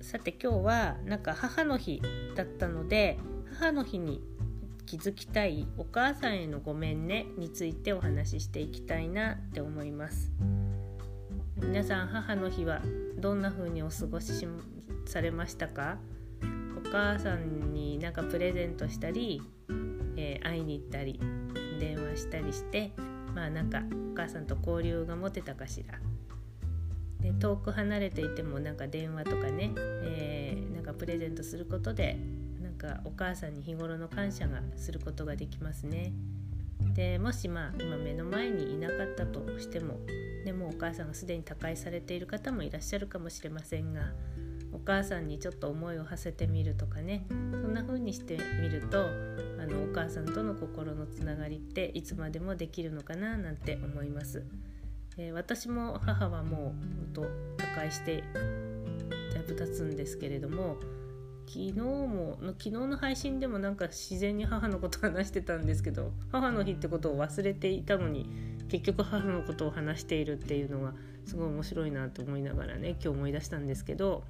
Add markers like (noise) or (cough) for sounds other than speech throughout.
さて今日はなんか母の日だったので母の日に気づきたいお母さんへのごめんねについてお話ししていきたいなって思います。皆さん母の日はどんな風にお過ごしされましたか？お母さんになんかプレゼントしたり、えー、会いに行ったり電話したりしてまあなんかお母さんと交流が持てたかしら？で遠く離れていてもなんか電話とかね、えー、なんかプレゼントすることでなんかお母さんに日頃の感謝がすることができますね。でもしまあ今目の前にいなかったとしてもでもお母さんがすでに他界されている方もいらっしゃるかもしれませんがお母さんにちょっと思いを馳せてみるとかねそんな風にしてみるとあのお母さんとの心のつながりっていつまでもできるのかななんて思います。えー、私も母はもうほんと他界してだいぶ経つんですけれども昨日も昨日の配信でもなんか自然に母のこと話してたんですけど母の日ってことを忘れていたのに結局母のことを話しているっていうのがすごい面白いなと思いながらね今日思い出したんですけど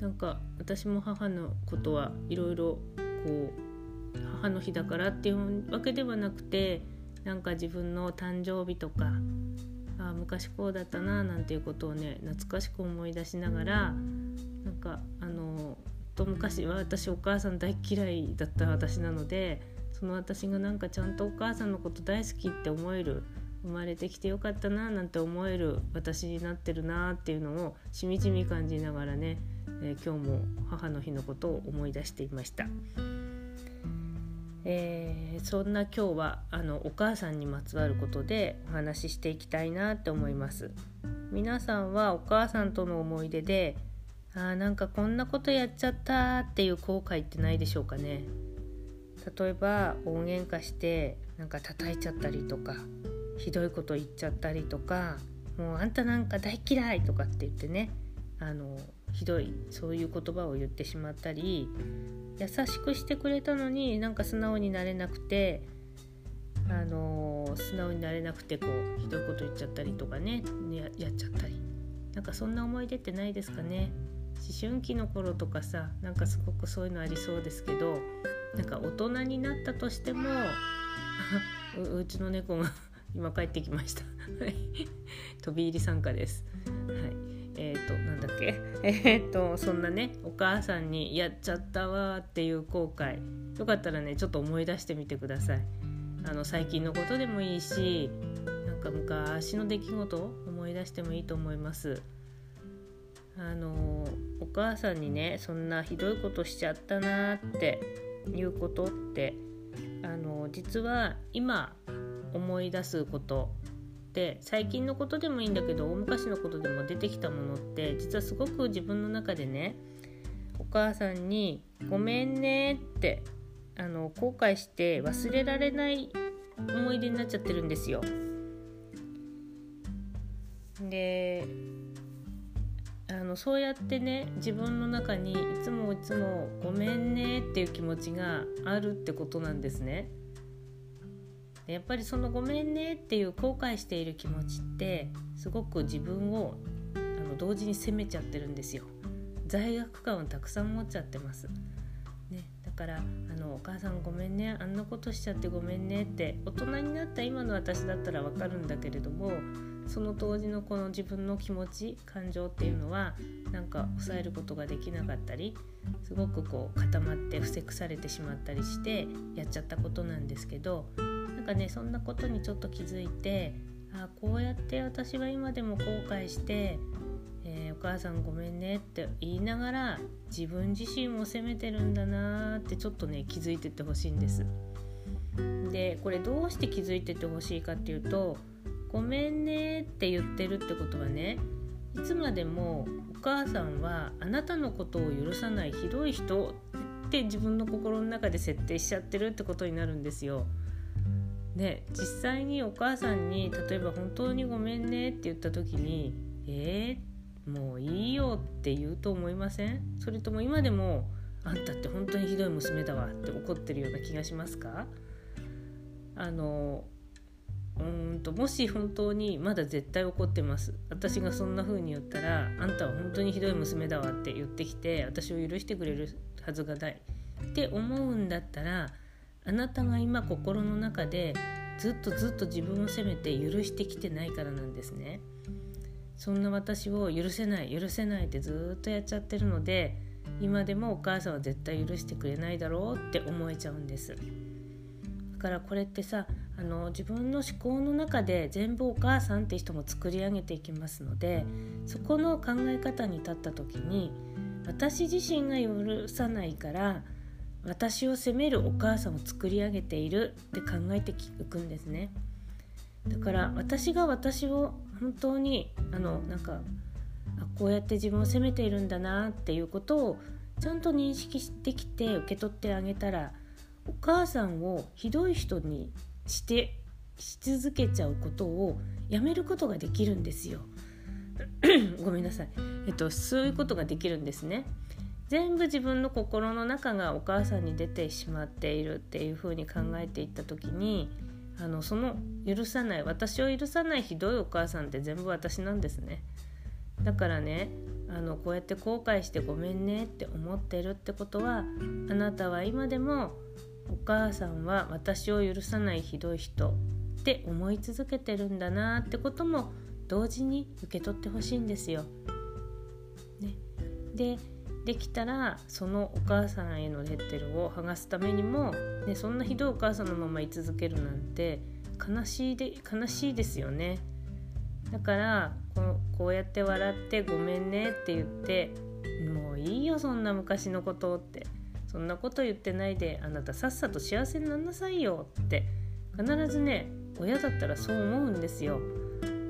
なんか私も母のことはいろいろこう母の日だからっていうわけではなくてなんか自分の誕生日とかあ昔こうだったななんていうことをね懐かしく思い出しながらなんかあのと昔は私お母さん大嫌いだった私なのでその私がなんかちゃんとお母さんのこと大好きって思える生まれてきてよかったななんて思える私になってるなっていうのをしみじみ感じながらね、えー、今日も母の日のことを思い出していました。えー、そんな今日はあのお母さんにまつわることでお話ししていきたいなって思います。皆さんはお母さんとの思い出であーなんかこんなことやっちゃったっていう後悔ってないでしょうかね。例えば大喧嘩してなんか叩いちゃったりとかひどいこと言っちゃったりとかもうあんたなんか大嫌いとかって言ってねあのひどいそういう言葉を言ってしまったり優しくしてくれたのになんか素直になれなくてあのー、素直になれなくてこうひどいこと言っちゃったりとかねやっちゃったり。なんかそんな思い出ってないですかね。思春期の頃とかさなんかすごくそういうのありそうですけどなんか大人になったとしても (laughs) うちの猫が (laughs) 今帰ってきました。(laughs) 飛び入り参加です。はい。えっ、ー、となんだっけ？えっ、とそんなねお母さんにやっちゃったわっていう後悔。よかったらねちょっと思い出してみてください。あの最近のことでもいいしなんか昔の出来事を思い出してもいいと思います。あのお母さんにねそんなひどいことしちゃったなっていうことってあの実は今思い出すことって最近のことでもいいんだけど大昔のことでも出てきたものって実はすごく自分の中でねお母さんに「ごめんね」ってあの後悔して忘れられない思い出になっちゃってるんですよ。であのそうやってね自分の中にいつもいつも「ごめんね」っていう気持ちがあるってことなんですね。やっぱりその「ごめんね」っていう後悔している気持ちってすごく自分をあの同時に責めちゃってるんですよ。罪悪感をたくさん持っちゃってます、ね、だからあのお母さんごめんねあんなことしちゃってごめんねって大人になった今の私だったらわかるんだけれどもその当時のこの自分の気持ち感情っていうのはなんか抑えることができなかったりすごくこう固まって伏せくされてしまったりしてやっちゃったことなんですけどかねそんなことにちょっと気づいてあこうやって私は今でも後悔してえー、お母さんごめんねって言いながら自分自身を責めてるんだなってちょっとね気づいてってほしいんです。でこれどうして気づいてってほしいかっていうと「ごめんね」って言ってるってことはねいつまでもお母さんはあなたのことを許さないひどい人って自分の心の中で設定しちゃってるってことになるんですよ。で実際にお母さんに例えば「本当にごめんね」って言った時に「えー?」もういいよって言うと思いません？それとも今でもあんたって本当にひどい娘だわって怒ってるような気がしますか？あのうんともし本当にまだ絶対怒ってます私がそんな風に言ったらあんたは本当にひどい娘だわって言ってきて私を許してくれるはずがないって思うんだったらあなたが今心の中でずっとずっと自分を責めて許してきてないからなんですね。そんな私を許せない許せないってずっとやっちゃってるので今でもお母さんは絶対許してくれないだろうって思えちゃうんですだからこれってさあの自分の思考の中で全部お母さんって人も作り上げていきますのでそこの考え方に立った時に私自身が許さないから私を責めるお母さんを作り上げているって考えていくんですね。だから私が私を本当にあのなんかこうやって自分を責めているんだなっていうことをちゃんと認識できて受け取ってあげたらお母さんをひどい人にしてし続けちゃうことをやめることができるんですよ。(clears throat) ごめんなさい、えっと、そういうことができるんですね。全部自分の心の中がお母さんに出てしまっているっていうふうに考えていった時にあのその許さない私を許さないひどいお母さんって全部私なんですねだからねあのこうやって後悔してごめんねって思ってるってことはあなたは今でもお母さんは私を許さないひどい人って思い続けてるんだなってことも同時に受け取ってほしいんですよ。ね、でできたらそのお母さんへのレッテルを剥がすためにも、ね、そんなひどいお母さんのまま居続けるなんて悲しいで悲しいですよね。だからここうやって笑って「ごめんね」って言って「もういいよそんな昔のこと」って「そんなこと言ってないであなたさっさと幸せになんなさいよ」って。必ずね親だったらそう思うんですよ。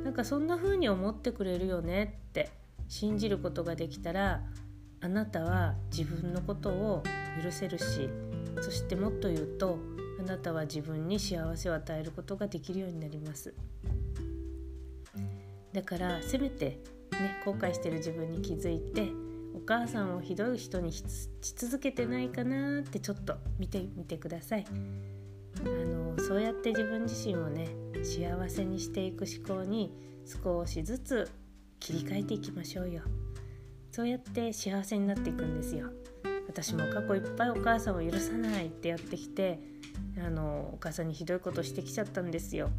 なんかそんな風に思ってくれるよねって信じることができたらあなたは自分のことを許せるしそしてもっと言うとあなたは自分に幸せを与えることができるようになりますだからせめてね後悔してる自分に気づいてお母さんをひどい人にし続けてないかなってちょっと見てみてくださいあのそうやって自分自身をね幸せにしていく思考に少しずつ切り替えていきましょうよ。そうやって幸せになっていくんですよ。私も過去いっぱいお母さんを許さないってやってきてあのお母さんにひどいことしてきちゃったんですよ。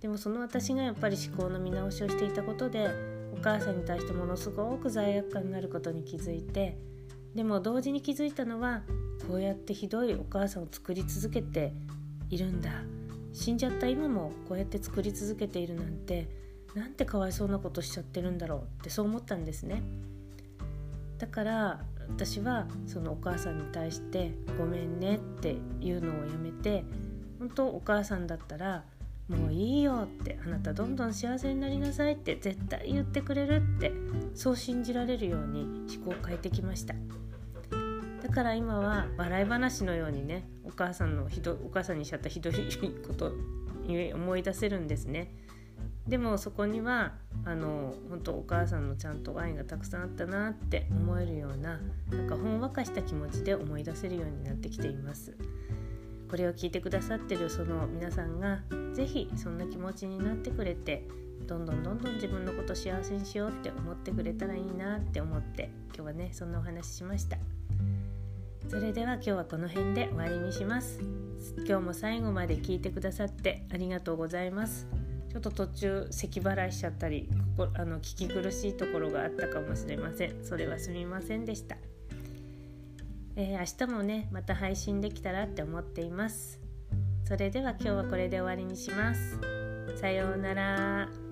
でもその私がやっぱり思考の見直しをしていたことでお母さんに対してものすごく罪悪感があることに気づいてでも同時に気づいたのはこうやってひどいお母さんを作り続けているんだ。死んじゃった今もこうやって作り続けているなんてなんてかわいそうなことしちゃってるんだろうってそう思ったんですね。だから私はそのお母さんに対して「ごめんね」っていうのをやめて本当お母さんだったら「もういいよ」って「あなたどんどん幸せになりなさい」って絶対言ってくれるってそう信じられるように思考を変えてきました。だから今は笑い話のようにねお母さんのひどお母さんにしちゃったひどいこと思い出せるんですね。でもそこにはあの本当お母さんのちゃんと愛がたくさんあったなって思えるようななんかほんわかした気持ちで思い出せるようになってきています。これを聞いてくださってるその皆さんが是非そんな気持ちになってくれてどんどんどんどん自分のこと幸せにしようって思ってくれたらいいなって思って今日はねそんなお話ししました。それでは今日はこの辺で終わりにします。今日も最後まで聞いてくださってありがとうございます。ちょっと途中咳払いしちゃったりここあの聞き苦しいところがあったかもしれません。それはすみませんでした、えー、明日もねまた配信できたらって思っています。それでは今日はこれで終わりにします。さようなら。